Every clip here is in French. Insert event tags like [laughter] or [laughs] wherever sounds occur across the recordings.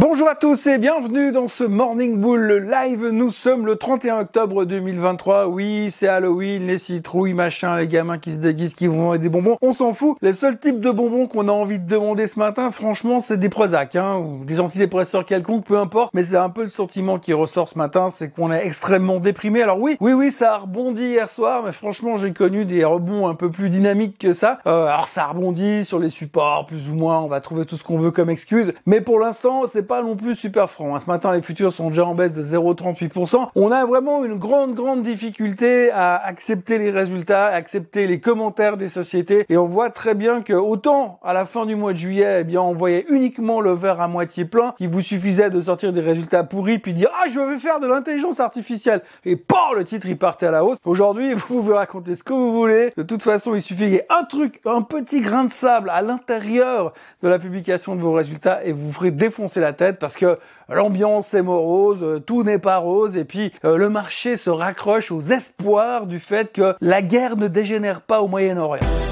Bonjour à tous et bienvenue dans ce Morning Bull live. Nous sommes le 31 octobre 2023. Oui, c'est Halloween, les citrouilles, machin, les gamins qui se déguisent, qui vont avec des bonbons. On s'en fout. Les seuls types de bonbons qu'on a envie de demander ce matin, franchement, c'est des Prozac, hein, ou des antidépresseurs quelconques, peu importe. Mais c'est un peu le sentiment qui ressort ce matin, c'est qu'on est extrêmement déprimé. Alors oui, oui, oui, ça a rebondi hier soir, mais franchement, j'ai connu des rebonds un peu plus dynamiques que ça. Euh, alors ça a rebondi sur les supports, plus ou moins. On va trouver tout ce qu'on veut comme excuse. Mais pour l'instant, c'est pas non plus super franc. Hein. Ce matin, les futurs sont déjà en baisse de 0,38%. On a vraiment une grande, grande difficulté à accepter les résultats, accepter les commentaires des sociétés. Et on voit très bien que autant à la fin du mois de juillet, eh bien, on voyait uniquement le verre à moitié plein, qu'il vous suffisait de sortir des résultats pourris, puis dire, ah, je vais faire de l'intelligence artificielle. Et par le titre, il partait à la hausse. Aujourd'hui, [laughs] vous pouvez raconter ce que vous voulez. De toute façon, il suffit qu'il y ait un truc, un petit grain de sable à l'intérieur de la publication de vos résultats et vous ferez défoncer la tête parce que l'ambiance est morose, euh, tout n'est pas rose, et puis euh, le marché se raccroche aux espoirs du fait que la guerre ne dégénère pas au Moyen-Orient.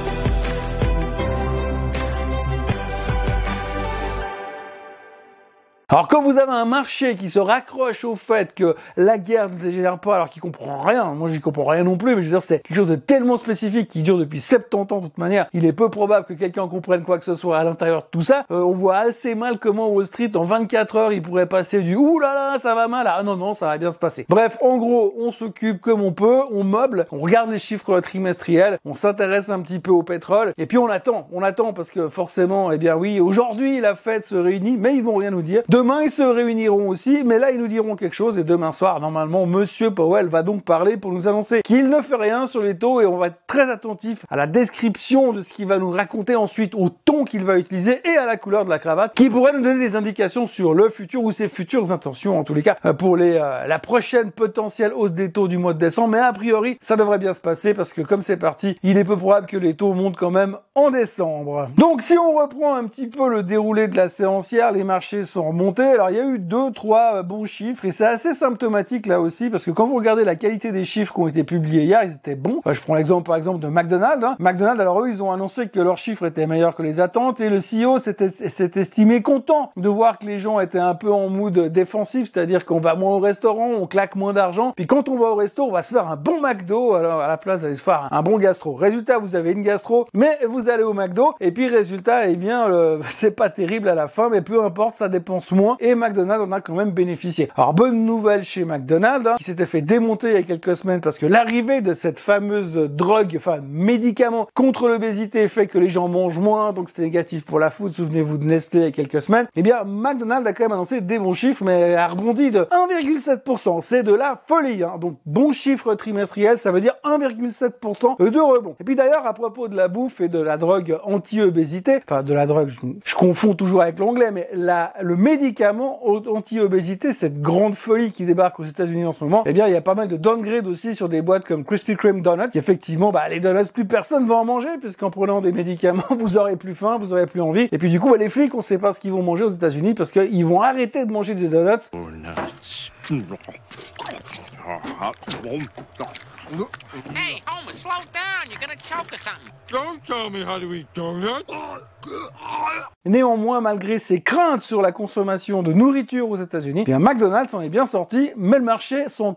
Alors quand vous avez un marché qui se raccroche au fait que la guerre ne dégénère pas alors qu'il comprend rien, moi j'y comprends rien non plus, mais je veux dire c'est quelque chose de tellement spécifique qui dure depuis 70 ans de toute manière, il est peu probable que quelqu'un comprenne quoi que ce soit à l'intérieur de tout ça. Euh, on voit assez mal comment Wall Street en 24 heures il pourrait passer du ouh là là ça va mal ah non non ça va bien se passer. Bref en gros on s'occupe comme on peut, on meuble, on regarde les chiffres trimestriels, on s'intéresse un petit peu au pétrole et puis on attend, on attend parce que forcément eh bien oui aujourd'hui la fête se réunit mais ils vont rien nous dire. Demain, ils se réuniront aussi, mais là, ils nous diront quelque chose. Et demain soir, normalement, Monsieur Powell va donc parler pour nous annoncer qu'il ne fait rien sur les taux et on va être très attentif à la description de ce qu'il va nous raconter ensuite, au ton qu'il va utiliser et à la couleur de la cravate, qui pourrait nous donner des indications sur le futur ou ses futures intentions, en tous les cas, euh, pour les, euh, la prochaine potentielle hausse des taux du mois de décembre. Mais a priori, ça devrait bien se passer parce que comme c'est parti, il est peu probable que les taux montent quand même en décembre. Donc, si on reprend un petit peu le déroulé de la séance hier, les marchés sont remontés alors il y a eu deux, trois euh, bons chiffres et c'est assez symptomatique là aussi parce que quand vous regardez la qualité des chiffres qui ont été publiés hier, ils étaient bons. je prends l'exemple par exemple de McDonald's. Hein. McDonald's, alors eux, ils ont annoncé que leurs chiffres étaient meilleurs que les attentes et le CEO s'est estimé content de voir que les gens étaient un peu en mood défensif, c'est-à-dire qu'on va moins au restaurant, on claque moins d'argent. Puis quand on va au resto, on va se faire un bon McDo alors à la place d'aller se faire un bon gastro. Résultat, vous avez une gastro, mais vous allez au McDo et puis résultat, eh bien, [laughs] c'est pas terrible à la fin, mais peu importe, ça dépense et McDonald's en a quand même bénéficié. Alors bonne nouvelle chez McDonald's hein, qui s'était fait démonter il y a quelques semaines parce que l'arrivée de cette fameuse drogue, enfin médicament contre l'obésité fait que les gens mangent moins, donc c'était négatif pour la food. Souvenez-vous de Nestlé il y a quelques semaines. Eh bien McDonald's a quand même annoncé des bons chiffres, mais a rebondi de 1,7%. C'est de la folie. Hein. Donc bon chiffre trimestriel, ça veut dire 1,7% de rebond. Et puis d'ailleurs à propos de la bouffe et de la drogue anti-obésité, enfin de la drogue, je, je confonds toujours avec l'anglais, mais la, le médicament médicaments anti-obésité, cette grande folie qui débarque aux États-Unis en ce moment, eh bien, il y a pas mal de downgrade aussi sur des boîtes comme Krispy Kreme Donuts. effectivement, bah, les donuts, plus personne va en manger, puisqu'en prenant des médicaments, [laughs] vous aurez plus faim, vous aurez plus envie. Et puis, du coup, bah, les flics, on sait pas ce qu'ils vont manger aux États-Unis parce qu'ils vont arrêter de manger des donuts. Hey, Homer, slow down. You're gonna choke or something. Don't tell me how to eat donuts. Néanmoins, malgré ses craintes sur la consommation de nourriture aux États-Unis, bien McDonald's en est bien sorti, mais le marché s'en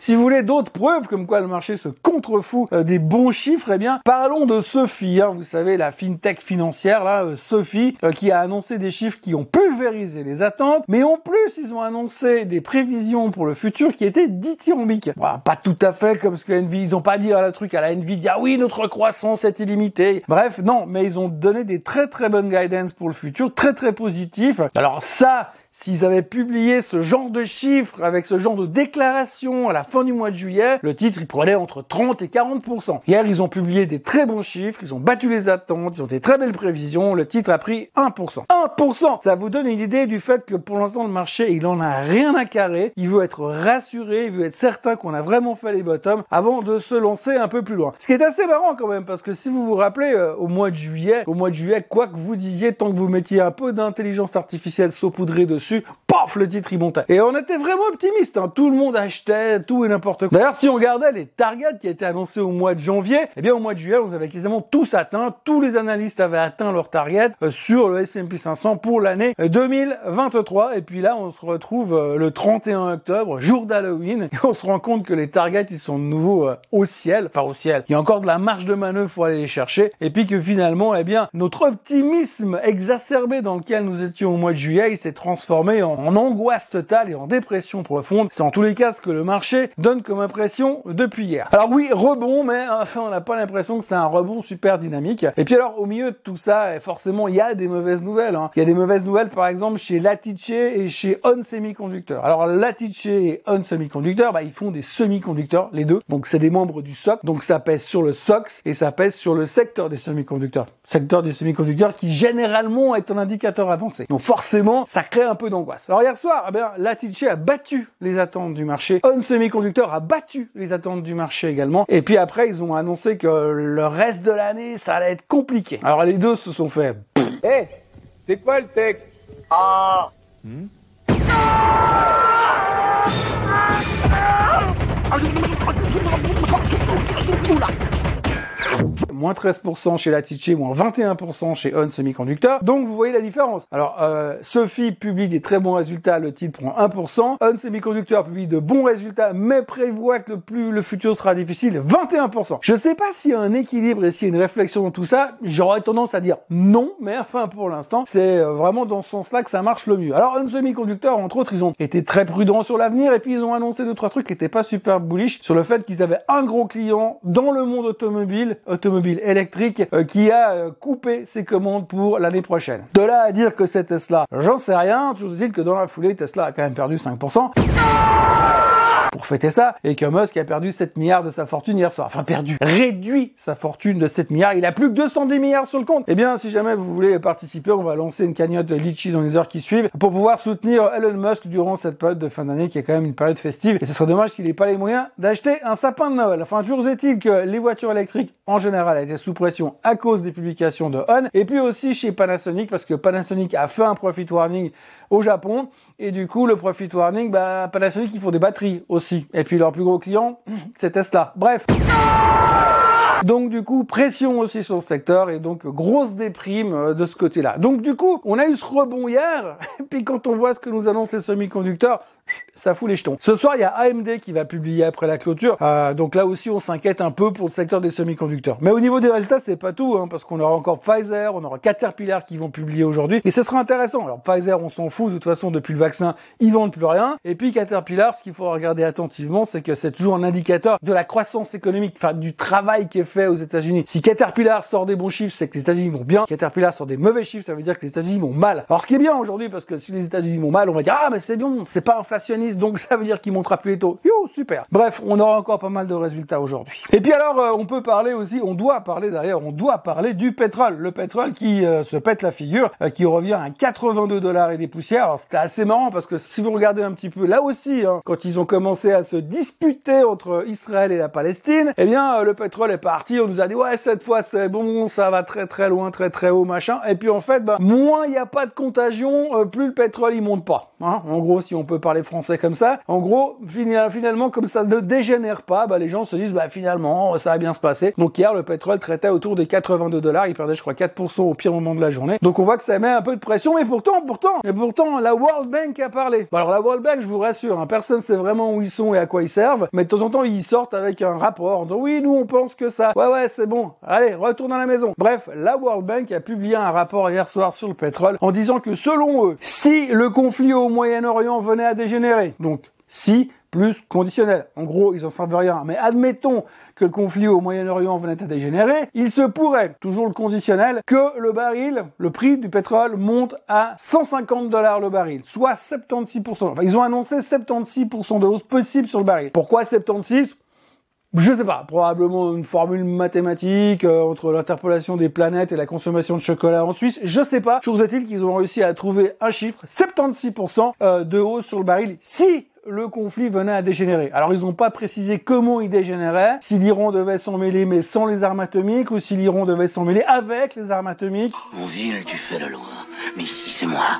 Si vous voulez d'autres preuves comme quoi le marché se contrefout euh, des bons chiffres, eh bien parlons de Sophie. Hein, vous savez la fintech financière là, euh, Sophie, euh, qui a annoncé des chiffres qui ont pulvérisé les attentes, mais en plus ils ont annoncé des prévisions pour le futur qui étaient dithyrambiques. Voilà, pas tout à fait comme ce que Nvidia, ils ont pas dit à la truc à la Nvidia, oui notre croissance est illimitée. Bref, non, mais ils ont donné des très très bonnes guidance pour le futur, très très positif. Alors ça, S'ils avaient publié ce genre de chiffres avec ce genre de déclaration à la fin du mois de juillet, le titre il prenait entre 30 et 40%. Hier, ils ont publié des très bons chiffres, ils ont battu les attentes, ils ont des très belles prévisions, le titre a pris 1%. 1% Ça vous donne une idée du fait que pour l'instant le marché, il en a rien à carrer, il veut être rassuré, il veut être certain qu'on a vraiment fait les bottoms avant de se lancer un peu plus loin. Ce qui est assez marrant quand même parce que si vous vous rappelez euh, au mois de juillet, au mois de juillet, quoi que vous disiez, tant que vous mettiez un peu d'intelligence artificielle saupoudrée dessus, dessus le titre. Et on était vraiment optimiste, hein. tout le monde achetait tout et n'importe quoi. D'ailleurs, si on regardait les targets qui étaient annoncés au mois de janvier, eh bien au mois de juillet, on avait quasiment tous atteint, tous les analystes avaient atteint leur target euh, sur le S&P 500 pour l'année 2023. Euh, et puis là, on se retrouve euh, le 31 octobre, jour d'Halloween, et on se rend compte que les targets ils sont de nouveau au ciel, enfin au ciel. Il y a encore de la marge de manœuvre pour aller les chercher, et puis que finalement, eh bien, notre optimisme exacerbé dans lequel nous étions au mois de juillet, il s'est transformé en, en angoisse totale et en dépression profonde. C'est en tous les cas ce que le marché donne comme impression depuis hier. Alors oui, rebond, mais enfin, [laughs] on n'a pas l'impression que c'est un rebond super dynamique. Et puis alors, au milieu de tout ça, forcément, il y a des mauvaises nouvelles. Hein. Il y a des mauvaises nouvelles, par exemple, chez Latice et chez On Semiconductor. Alors Latice et On Semiconductor, bah, ils font des semi-conducteurs, les deux. Donc c'est des membres du SOC. Donc ça pèse sur le SOX et ça pèse sur le secteur des semi-conducteurs. Secteur des semi-conducteurs qui généralement est un indicateur avancé. Donc forcément, ça crée un peu d'angoisse. Alors hier soir, eh bien, Latice a battu les attentes du marché. On Semiconductor a battu les attentes du marché également. Et puis après, ils ont annoncé que le reste de l'année, ça allait être compliqué. Alors les deux se sont fait. Eh, c'est quoi le texte Ah. Hmm moins 13% chez Latice, moins 21% chez On Semiconductor. Donc vous voyez la différence. Alors euh, Sophie publie des très bons résultats, le titre prend 1%. On Semiconductor publie de bons résultats, mais prévoit que le plus le futur sera difficile, 21%. Je sais pas s'il y a un équilibre et s'il y a une réflexion dans tout ça. J'aurais tendance à dire non, mais enfin pour l'instant, c'est euh, vraiment dans ce sens-là que ça marche le mieux. Alors On Semiconductor, entre autres, ils ont été très prudents sur l'avenir et puis ils ont annoncé deux trois trucs qui étaient pas super bullish sur le fait qu'ils avaient un gros client dans le monde automobile électrique euh, qui a euh, coupé ses commandes pour l'année prochaine. De là à dire que c'est Tesla, j'en sais rien. Toujours dit que dans la foulée, Tesla a quand même perdu 5% pour fêter ça, et que Musk a perdu 7 milliards de sa fortune hier soir. Enfin, perdu, réduit sa fortune de 7 milliards. Il a plus que 210 milliards sur le compte. Eh bien, si jamais vous voulez participer, on va lancer une cagnotte Litchi dans les heures qui suivent pour pouvoir soutenir Elon Musk durant cette période de fin d'année qui est quand même une période festive. Et ce serait dommage qu'il n'ait pas les moyens d'acheter un sapin de Noël. Enfin, toujours est-il que les voitures électriques, en général, étaient sous pression à cause des publications de On, et puis aussi chez Panasonic, parce que Panasonic a fait un profit warning au Japon, et du coup, le profit warning, bah, Panasonic, ils font des batteries aussi. Et puis leur plus gros client, [clears throat] c'est Tesla. Bref. Donc du coup, pression aussi sur le secteur et donc grosse déprime euh, de ce côté-là. Donc du coup, on a eu ce rebond hier, [laughs] et puis quand on voit ce que nous annoncent les semi-conducteurs, ça fout les jetons. Ce soir, il y a AMD qui va publier après la clôture. Euh, donc là aussi, on s'inquiète un peu pour le secteur des semi-conducteurs. Mais au niveau des résultats, c'est pas tout, hein, parce qu'on aura encore Pfizer, on aura Caterpillar qui vont publier aujourd'hui. Et ce sera intéressant. Alors Pfizer, on s'en fout. De toute façon, depuis le vaccin, ils vendent plus rien. Et puis Caterpillar, ce qu'il faut regarder attentivement, c'est que c'est toujours un indicateur de la croissance économique, enfin du travail qui est fait aux États-Unis. Si Caterpillar sort des bons chiffres, c'est que les États-Unis vont bien. Caterpillar sort des mauvais chiffres, ça veut dire que les États-Unis vont mal. Alors ce qui est bien aujourd'hui, parce que si les États-Unis vont mal, on va dire ah mais c'est bon, c'est pas inflationniste, donc ça veut dire qu'il montera plus les taux. Yo, super. Bref, on aura encore pas mal de résultats aujourd'hui. Et puis alors, euh, on peut parler aussi, on doit parler d'ailleurs, on doit parler du pétrole. Le pétrole qui euh, se pète la figure, euh, qui revient à 82 dollars et des poussières. Alors c'était assez marrant parce que si vous regardez un petit peu là aussi, hein, quand ils ont commencé à se disputer entre Israël et la Palestine, eh bien le pétrole est parti. On nous a dit ouais cette fois c'est bon, ça va très très loin, très très haut, machin. Et puis en fait, bah, moins il n'y a pas de contagion, plus le pétrole il monte pas. Hein. En gros, si on peut parler français comme ça, en gros, finalement, comme ça ne dégénère pas, bah, les gens se disent, bah, finalement, ça va bien se passer. Donc hier, le pétrole traitait autour des 82 dollars. Il perdait, je crois, 4% au pire moment de la journée. Donc on voit que ça met un peu de pression. Mais pourtant, pourtant, et pourtant, la World Bank a parlé. alors la World Bank, je vous rassure, hein, personne sait vraiment où ils sont et à quoi ils servent. Mais de temps en temps, ils sortent avec un rapport. Donc oui, nous, on pense que ça. Ouais, ouais, c'est bon. Allez, retourne à la maison. Bref, la World Bank a publié un rapport hier soir sur le pétrole en disant que selon eux, si le conflit au Moyen-Orient venait à dégénérer, donc si plus conditionnel. En gros, ils en savent rien. Mais admettons que le conflit au Moyen-Orient venait à dégénérer, il se pourrait, toujours le conditionnel, que le baril, le prix du pétrole monte à 150 dollars le baril, soit 76%. Enfin, ils ont annoncé 76% de hausse possible sur le baril. Pourquoi 76 je sais pas, probablement une formule mathématique euh, entre l'interpolation des planètes et la consommation de chocolat en Suisse. Je sais pas. Chose est-il qu'ils ont réussi à trouver un chiffre, 76% euh, de hausse sur le baril. Si le conflit venait à dégénérer. Alors ils n'ont pas précisé comment il dégénérait, si l'Iran devait s'en mêler mais sans les armes atomiques ou si l'Iran devait s'en mêler avec les armes atomiques. Ville, tu fais.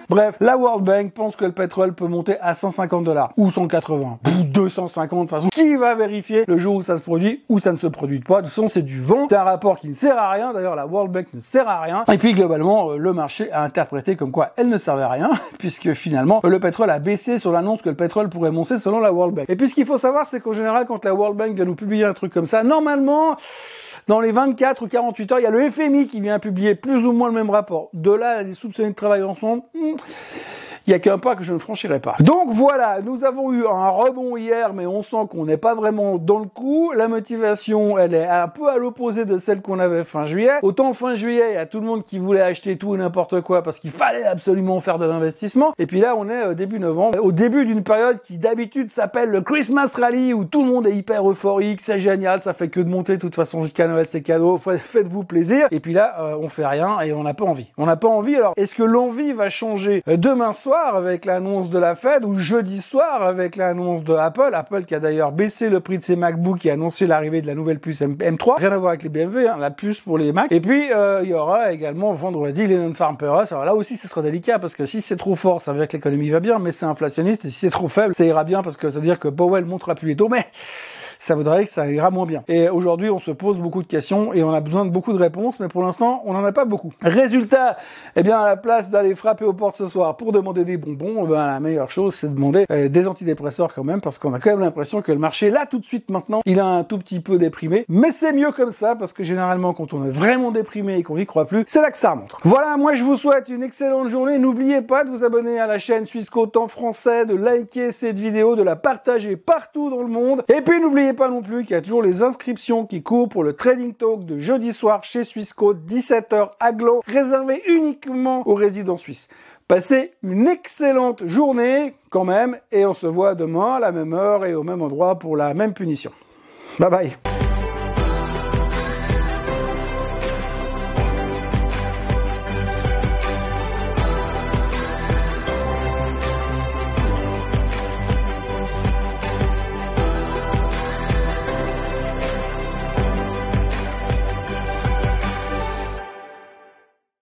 Bref, la World Bank pense que le pétrole peut monter à 150 dollars ou 180 ou 250 de toute façon. Qui va vérifier le jour où ça se produit ou ça ne se produit pas? De toute façon, c'est du vent. C'est un rapport qui ne sert à rien. D'ailleurs, la World Bank ne sert à rien. Et puis globalement, euh, le marché a interprété comme quoi elle ne servait à rien [laughs] puisque finalement le pétrole a baissé sur l'annonce que le pétrole pourrait monter selon la World Bank. Et puis ce qu'il faut savoir, c'est qu'en général, quand la World Bank vient nous publier un truc comme ça, normalement dans les 24 ou 48 heures, il y a le FMI qui vient publier plus ou moins le même rapport. De là, les soupçonnés de travail ensemble, hmm, il y a qu'un pas que je ne franchirai pas. Donc voilà, nous avons eu un rebond hier, mais on sent qu'on n'est pas vraiment dans le coup. La motivation, elle est un peu à l'opposé de celle qu'on avait fin juillet. Autant fin juillet, il y a tout le monde qui voulait acheter tout et n'importe quoi parce qu'il fallait absolument faire de l'investissement. Et puis là, on est au début novembre, au début d'une période qui d'habitude s'appelle le Christmas Rally où tout le monde est hyper euphorique, c'est génial, ça fait que de monter de toute façon jusqu'à Noël, c'est cadeau, [laughs] faites-vous plaisir. Et puis là, euh, on fait rien et on n'a pas envie. On n'a pas envie. Alors, est-ce que l'envie va changer demain soir? Avec l'annonce de la Fed ou jeudi soir avec l'annonce de Apple. Apple qui a d'ailleurs baissé le prix de ses MacBooks et annoncé l'arrivée de la nouvelle puce M3. Rien à voir avec les BMW, hein, la puce pour les Mac. Et puis euh, il y aura également vendredi les non-farm. Alors là aussi ce sera délicat parce que si c'est trop fort, ça veut dire que l'économie va bien, mais c'est inflationniste. Et si c'est trop faible, ça ira bien parce que ça veut dire que Powell montera plus les taux. Mais ça voudrait que ça ira moins bien. Et aujourd'hui, on se pose beaucoup de questions et on a besoin de beaucoup de réponses, mais pour l'instant, on n'en a pas beaucoup. Résultat, eh bien, à la place d'aller frapper aux portes ce soir pour demander des bonbons, eh ben, la meilleure chose, c'est de demander euh, des antidépresseurs quand même, parce qu'on a quand même l'impression que le marché, là, tout de suite, maintenant, il a un tout petit peu déprimé. Mais c'est mieux comme ça, parce que généralement, quand on est vraiment déprimé et qu'on n'y croit plus, c'est là que ça remonte. Voilà, moi, je vous souhaite une excellente journée. N'oubliez pas de vous abonner à la chaîne Suisse en français, de liker cette vidéo, de la partager partout dans le monde. Et puis, n'oubliez pas non plus qu'il y a toujours les inscriptions qui courent pour le Trading Talk de jeudi soir chez Swissquote, 17h à Gland, réservé uniquement aux résidents suisses. Passez une excellente journée quand même et on se voit demain à la même heure et au même endroit pour la même punition. Bye bye